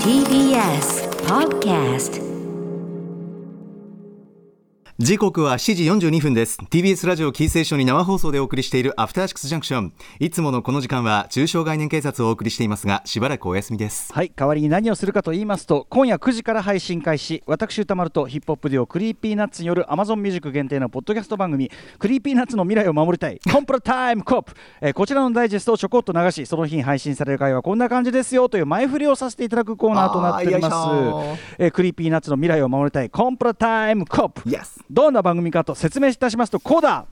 TBS Podcast 時刻は7時42分です。TBS ラジオをキーステーションに生放送でお送りしているアフターシックスジャンクションいつものこの時間は抽象概念警察をお送りしていますがしばらくお休みです。はい代わりに何をするかと言いますと今夜9時から配信開始。私宇多丸とヒップホップデュオ Creepy Nuts による Amazon ミュージック限定のポッドキャスト番組 Creepy Nuts の未来を守りたい。コンプラタイムコップ、えーこちらのダイジェストをちょこっと流しその日に配信される回はこんな感じですよという前振りをさせていただくコーナーとなっております、えー Creepy Nuts の未来を守りたい。コンプラタイムコップ Yes どんな番組かと説明いたしますとこうだ。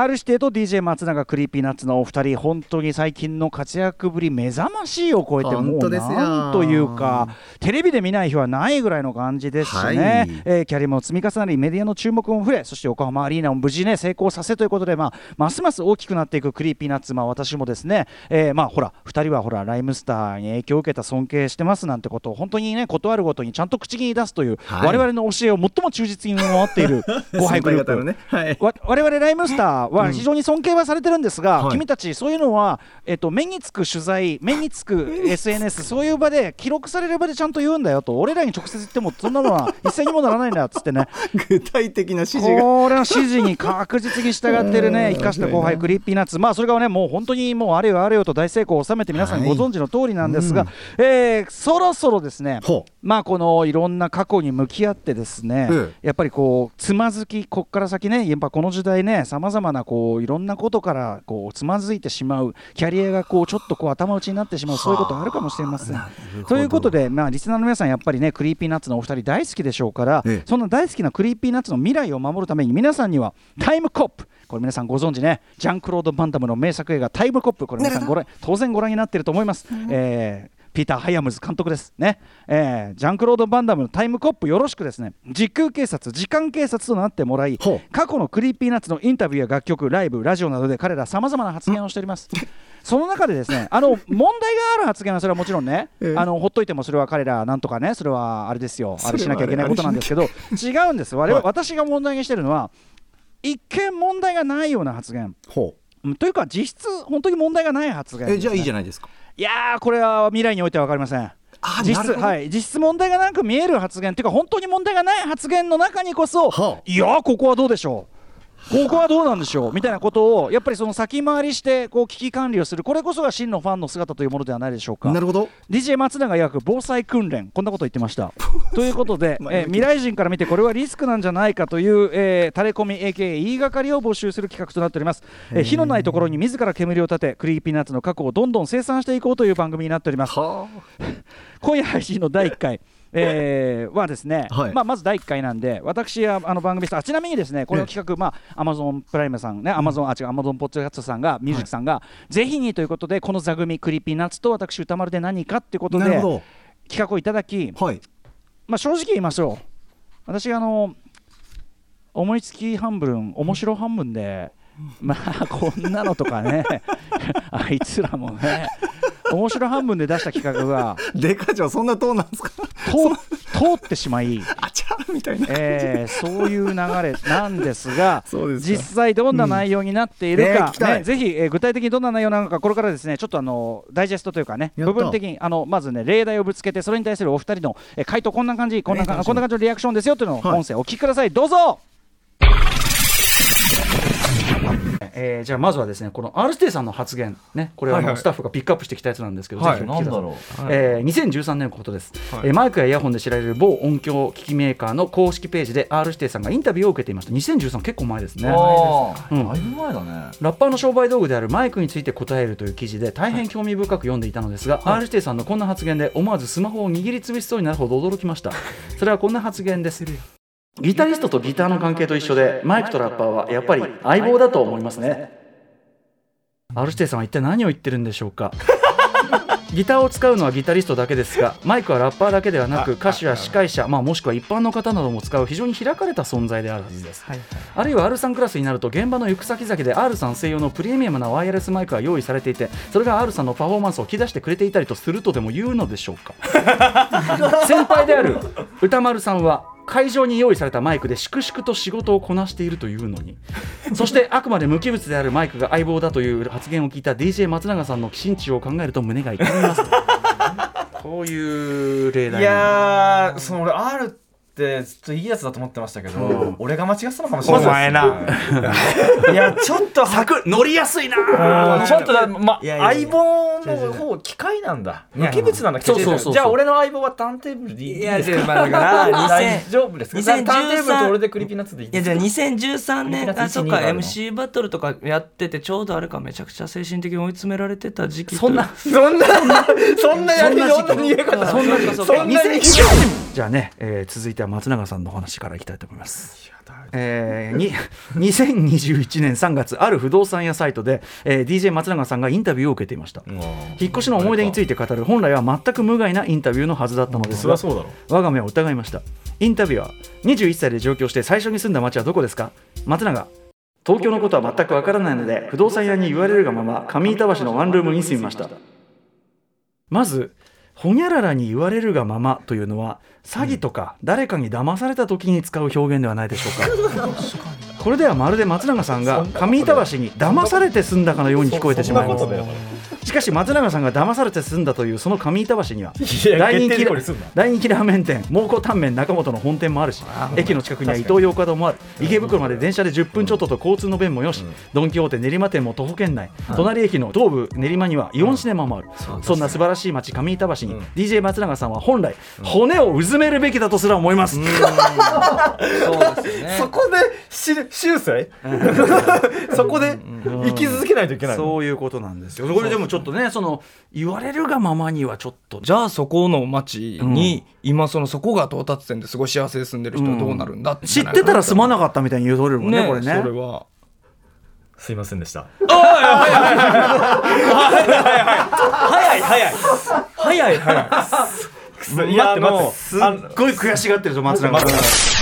R 指定と DJ 松永 Creepy Nuts のお二人本当に最近の活躍ぶり目覚ましいを超えてもう本当ですよ。なんというかテレビで見ない日はないぐらいの感じですしね、はい。えーキャリアも積み重なりメディアの注目も増えそして横浜アリーナも無事ね成功させということで、まあ、ますます大きくなっていく Creepy Nuts、まあ、私もですね、えーまあほら2人はほら RHYMESTER に影響を受けた尊敬してますなんてことを本当にねことあるごとにちゃんと口に出すという、はい。我々の教えを最も忠実に守っている 後輩グループ。ね。はい。わ我々 RHYMESTER は非常に尊敬はされてるんですが、はい。君たちそういうのは、えっと、目につく取材 目につく SNS そういう場で記録される場でちゃんと言うんだよと俺らに直接言ってもそんなのは 一銭にもならないんだっつってね。具体的な指示が。これの指示に確実に従ってるね。生かした後輩 Creepy Nuts。まあそれがねもう本当にもうあれよあれよと大成功を収めて皆さんはいご存知の通りなんですが、えーそろそろですねまあこのいろんな過去に向き合ってですね、えやっぱりこうつまずきこっから先ねやっぱこの時代ねさまざまなこういろんなことからこうつまずいてしまうキャリアがこうちょっとこう頭打ちになってしまうそういうことあるかもしれません。ということでまあリスナーの皆さんやっぱりね Creepy Nuts のお二人大好きでしょうから、ええ。そんな大好きな Creepy Nuts の未来を守るために皆さんにはタイムコップ。これ皆さんご存知ね。ジャンクロード・バンダムの名作映画タイムコップ。これ皆さんご覧当然ご覧になっていると思います。えーピーター・ハイアムズ監督です。ね、えージャンクロード・バンダムのタイムコップよろしくですね。時空警察時間警察となってもらい過去の Creepy Nuts のインタビューや楽曲ライブラジオなどで彼らさまざまな発言をしております。その中でですねあの問題がある発言はそれはもちろんね、ええ。あのほっといてもそれは彼らなんとかねそれはあれですよ。あれしなきゃいけないことなんですけど違うんです我々、はい。私が問題にしてるのは一見問題がないような発言。というか実質本当に問題がない発言うえじゃあいいじゃないですかいやーこれは未来においては分かりません。あ実質はい。実質問題がなく見える発言っていうか本当に問題がない発言の中にこそ、はあ。いやーここはどうでしょうここはどうなんでしょう？みたいなことをやっぱりその先回りしてこう危機管理をする。これこそが真のファンの姿というものではないでしょうか。なるほど。DJ 松永曰く防災訓練。こんなこと言ってました。ということで、まあえー未来人から見てこれはリスクなんじゃないかという、えー、タレコミ AKA 言いがかりを募集する企画となっております、えー火のないところに自ら煙を立て Creepy Nuts の過去をどんどん清算していこうという番組になっております。は 今夜配信の第1回 えーはですね、はい。まあ、まず第1回なんで、私はあの番組あちなみにですねこの企画、まあ、アマゾンプライムさんね、アマゾンあ違う、アマゾンポッドキャストさんが、ミュージックさんが、ぜひにということで、この座組、 Creepy Nuts と私、宇多丸で何かっていうことで、企画をいただき、どはい。まあ、正直言いましょう、私、あの思いつき半分、面白半分で、まあ、こんなのとかね、あいつらもね、面白半分で出した企画が、デカ長そんなトーンなんですか？通 通ってしまい、あちゃーみたいなえーそういう流れなんですが 実際どんな内容になっているかうん。ねぜひ、えー具体的にどんな内容なのかこれからですねちょっとあのダイジェストというかね部分的にあのまずね例題をぶつけてそれに対するお二人の、えー回答こんな感じこんなこんな感じのリアクションですよというのをはい。音声お聞きください、どうぞえーじゃあまずはですねこの R ステイさんの発言ねこれはスタッフがピックアップしてきたやつなんですけど、はい。ぜひお聞い。なんだえー2013年のことです、はい。えーマイクやイヤホンで知られる某音響機器メーカーの公式ページで R 指定さんがインタビューを受けていました。2013結構前ですね。だいぶ前だね。ラッパーの商売道具であるマイクについて答えるという記事で大変興味深く読んでいたのですが、R 指定さんのこんな発言で思わずスマホを握りつぶしそうになるほど驚きました。それはこんな発言ですギタリストとギターの関係と一緒でマイクとラッパーはやっぱり相棒だと思いますね。R 指定さんは一体何を言ってるんでしょうか？ギターを使うのはギタリストだけですがマイクはラッパーだけではなく歌手や司会者、まあ、もしくは一般の方なども使う非常に開かれた存在であるはずです、あるいは R さんクラスになると現場の行く先々で R さん専用のプレミアムなワイヤレスマイクが用意されていてそれが R さんのパフォーマンスを引き出してくれていたりとするとでも言うのでしょうか？先輩である歌丸さんは会場に用意されたマイクで粛々と仕事をこなしているというのに。そしてあくまで無機物であるマイクが相棒だという発言を聞いた DJ 松永さんの心中を考えると胸が痛みますこういう例題いやーその俺 R ってずっといいやつだと思ってましたけど、う。ん俺が間違ってたのかもしれないお前な。いやちょっと作乗りやすいな。うんちょっとだ、ま、いやいやいや。相棒の方機械なんだ。無機物なんだそうそうそうそう。じゃあ俺の相棒はターンテーブルでいいいやですか違うまあだから大2000丈夫ですか？2013ターンテーブルと俺でクリピーナッツでいいいやですじゃあか2013年あそっか1 2があるの MC バトルとかやっててちょうどあれかめちゃくちゃ精神的に追い詰められてた時期とそんな そんなそんなやりそんな逃げ方そんなそんなにじゃあね、えー続いては松永さんのお話からいきたいと思います。えー、に2021年3月ある不動産屋サイトで、えー DJ 松永さんがインタビューを受けていました。引っ越しの思い出について語る本来は全く無害なインタビューのはずだったのですが我が目を疑いました。インタビュアー21歳で上京して最初に住んだ町はどこですか？松永。東京のことは全くわからないので不動産屋に言われるがまま上板橋のワンルームに住みました。まずほにゃららに言われるがままというのは詐欺とか誰かに騙された時に使う表現ではないでしょうかこれではまるで松永さんが上板橋に騙されて住んだかのように聞こえてしまいます。しかし松永さんが騙されて住んだというその上板橋には や大人気大人気ラーメン店蒙古タンメン中本の本店もあるし駅の近くには伊東洋華堂もある。池袋まで電車で10分ちょっとと交通の便もよし、ドン・キホーテ練馬店も徒歩圏内、隣駅の東武練馬にはイオンシネマもある、そんな素晴らしい街上板橋に、DJ 松永さんは本来、骨をうずめるべきだとすら思います、そうですよね。そこでし修正そこで生き続けないといけないの？そういうことなんですよ。これでもちょっとねその言われるがままにはちょっと。じゃあそこの町に、今そのそこが到達点ですごい幸せで住んでる人はどうなるんだって知ってたらすまなかったみたいに言うとれるもんねねこれね。それはすいませんでした。早い早い早い。早いい。やもうすっごい悔しがってるぞ松永さ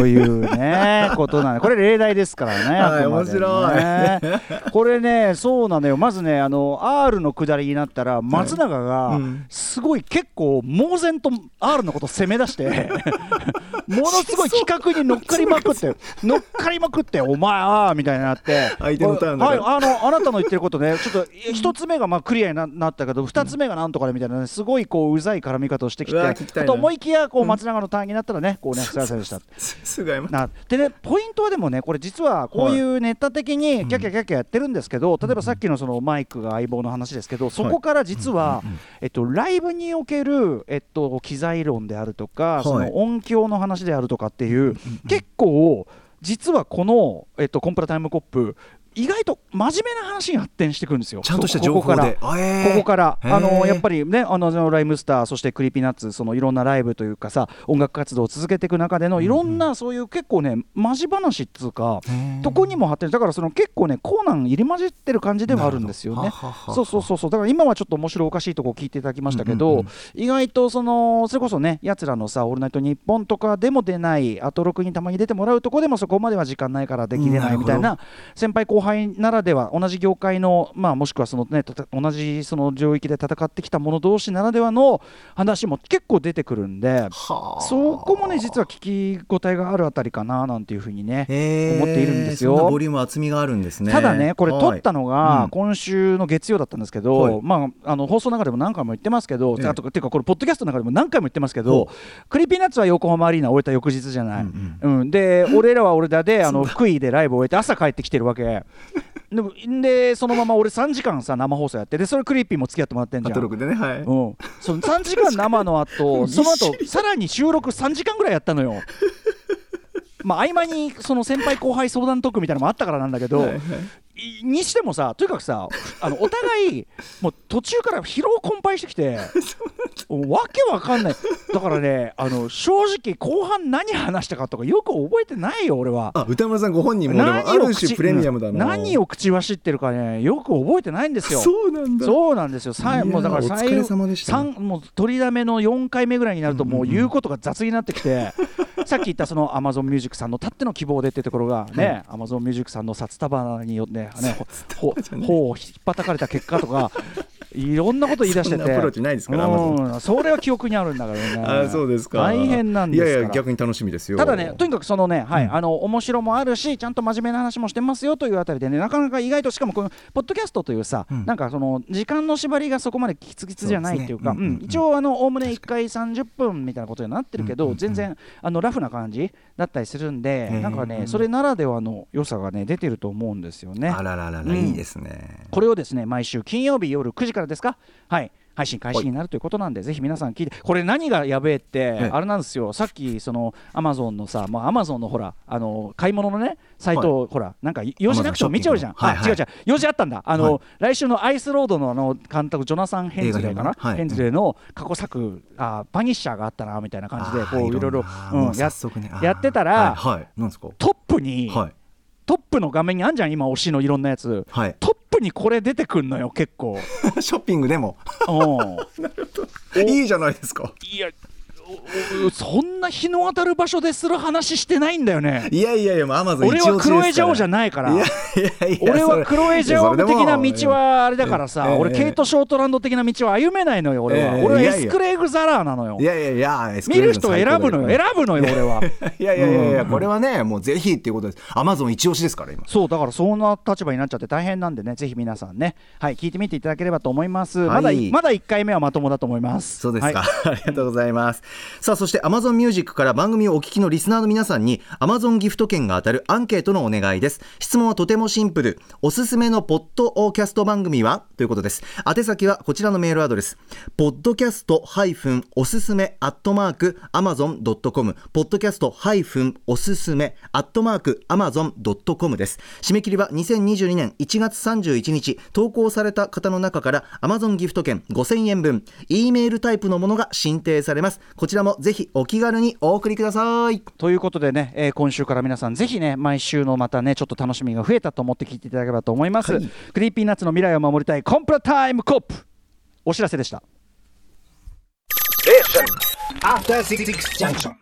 というね、ことなんで、これ例題ですからね。はいあくまでもねこれね、そうなのよ。まずね、あの R の下りになったら、松永がすごい結構猛然と R のこと攻め出して、ものすごい企画に乗っかりまくって、乗っかりまくって、お前あーみたいになって、相手のターンはい、らあのあなたの言ってることね、ちょっと一つ目がまあクリアにななったけど、二つ目がなんとかでみたいなね、すごいこううざい絡み方をしてきて、と思いきやこう松永のターンになったらね、こうね、すいませんでした。すぐ謝るなでね、ポイントはでもね、これ実はこういうネタ的にキャッキャキャッキャやってるんですけど、例えばさっきのそのマイクが相棒の話ですけど、そこから実は、えっと、ライブにおける、えっと、機材論であるとか、その音響の話であるとかっていう、結構、実はこの、えっと、コンプラタイムコップ、意外と真面目な話に発展してくるんですよ。ちゃんとしたここから。情報であえー。ここから、あのやっぱりね、あの RHYMESTER、そして Creepy Nuts、そのいろんなライブというかさ、音楽活動を続けていく中でのいろんな、そういう結構ね、マジ話っつうか、とこにも発展、だからその結構ね、コーナン入り混じってる感じではあるんですよね。そうそうそうそう、だから今はちょっと面白おかしいとこ聞いていただきましたけど、意外とその、それこそね、やつらのさ、オールナイトニッポンとかでも出ない、アトロクにたまに出てもらうとこでもそこまでは時間ないからできれないみたいな、先輩後輩ならでは同じ業界の、まあ、もしくはその、ね、同じその領域で戦ってきた者同士ならではの話も結構出てくるんでそこもね実は聞き応えがあるあたりかななんていうふうにね思っているんですよ。そんなボリューム厚みがあるんですね。ただね、これ、撮ったのが今週の月曜だったんですけど、はい。まあ、あの放送の中でも何回も言ってますけど、ええ。あとていうか、これ、ポッドキャストの中でも何回も言ってますけほど、Creepy Nuts は横浜アリーナ終えた翌日じゃない、うんうん。で、俺らは俺らで、あの福井でライブを終えて、朝帰ってきてるわけ。でもでそのまま俺3時間さ生放送やってでそれ Creepy も付き合ってもらってんじゃん。アトロクでねはい。うん、その3時間生の後 その後さらに収録3時間ぐらいやったのよ。まあ合間にその先輩後輩相談トークみたいなのもあったからなんだけど、はいはいいにしてもさとにかくさあのお互いもう途中から疲労困憊してきてわけわかんない。だからねあの正直後半何話したかとかよく覚えてないよ俺は。あ歌丸さんご本人もでもあ何を口る種プレミアムだな。何を口走ってるかねよく覚えてないんですよ。そうなんだ。そうなんですよ。さもうだからお疲れ様でした。三もう取りだめの4回目ぐらいになるともう言うことが雑になってきて、さっき言ったその Amazon Music さんのたっての希望でってところがね、Amazon Music さんの札束によってね、ほほ頬をひっぱたかれた結果とか。いろんなこと言い出してて。そんなアプローチないですからうん。それは記憶にあるんだからね。あそうですか。大変なんですいやいや逆に楽しみですよ。ただね、とにかくそのね、はい、あの面白もあるし、ちゃんと真面目な話もしてますよというあたりでね、なかなか意外と、しかもこのポッドキャストというさ、なんかその時間の縛りがそこまできつきつじゃないっていうか、一応、あのおおむね1回30分みたいなことになってるけど、全然あのラフな感じだったりするんで、なんかね、それならではの良さがね、出てると思うんですよね。あらららら、うん。いいですね。これをですね毎週金曜日夜9時からですか？はい。配信開始になるということなんで、ぜひ皆さん聞いて、これ何がやべえって、えあれなんですよ、さっき、そのアマゾンのさ、もうアマゾンのほら、あの買い物のね、サイト、ほら、なんか用事なくても見ちゃうじゃん、はいはい。あ違う違う、用事あったんだ、あの、はい。来週のアイスロードのあの監督、ジョナサン・ヘンズレーかな、ヘンズレーの過去作、あバニッシャーがあったなみたいな感じで、こういろいろううんね。やってたらはい、はい、なんですか？トップに、はい。トップの画面にあんじゃん、今、推しのいろんなやつ。はい。トップにこれ出てくんのよ、結構。ショッピングでも。うん。いいじゃないですか。いやそんな日の当たる場所でする話してないんだよね。いやいやいやもうアマゾン俺はクロエジャオじゃないから。いやいやいや俺はクロエジャオ的な道はあれだからさ、ええ俺ケイト・ショートランド的な道は歩めないのよ俺は、ええ俺はエスクレイグ・ザラーなのよ。いやいやいや見る人を選ぶのよ選ぶのよ俺は。いやいやいやいやこれはねもうぜひっていうことです。アマゾン一押しですから今。そうだからそんな立場になっちゃって大変なんでねぜひ皆さんね。はい聞いてみていただければと思います、はい。まだまだ1回目はまともだと思います。そうですか、はい。ありがとうございますさあそして Amazon Music から番組をお聞きのリスナーの皆さんに Amazon ギフト券が当たるアンケートのお願いです。質問はとてもシンプル。おすすめのポッドキャスト番組は？ということです。宛先はこちらのメールアドレス。ポッドキャストおすすめアットマーク Amazon.com ポッドキャストおすすめアットマーク Amazon.com です。締め切りは2022年1月31日。投稿された方の中から Amazon ギフト券5000円分。E メールタイプのものが申請されます。ちらもぜひお気軽にお送りください。ということでね、えー今週から皆さんぜひね毎週のまたねちょっと楽しみが増えたと思って聞いていただければと思います、はい。クリーピーナッツの未来を守りたいコンプラタイムコップ。お知らせでした。After Six Junction.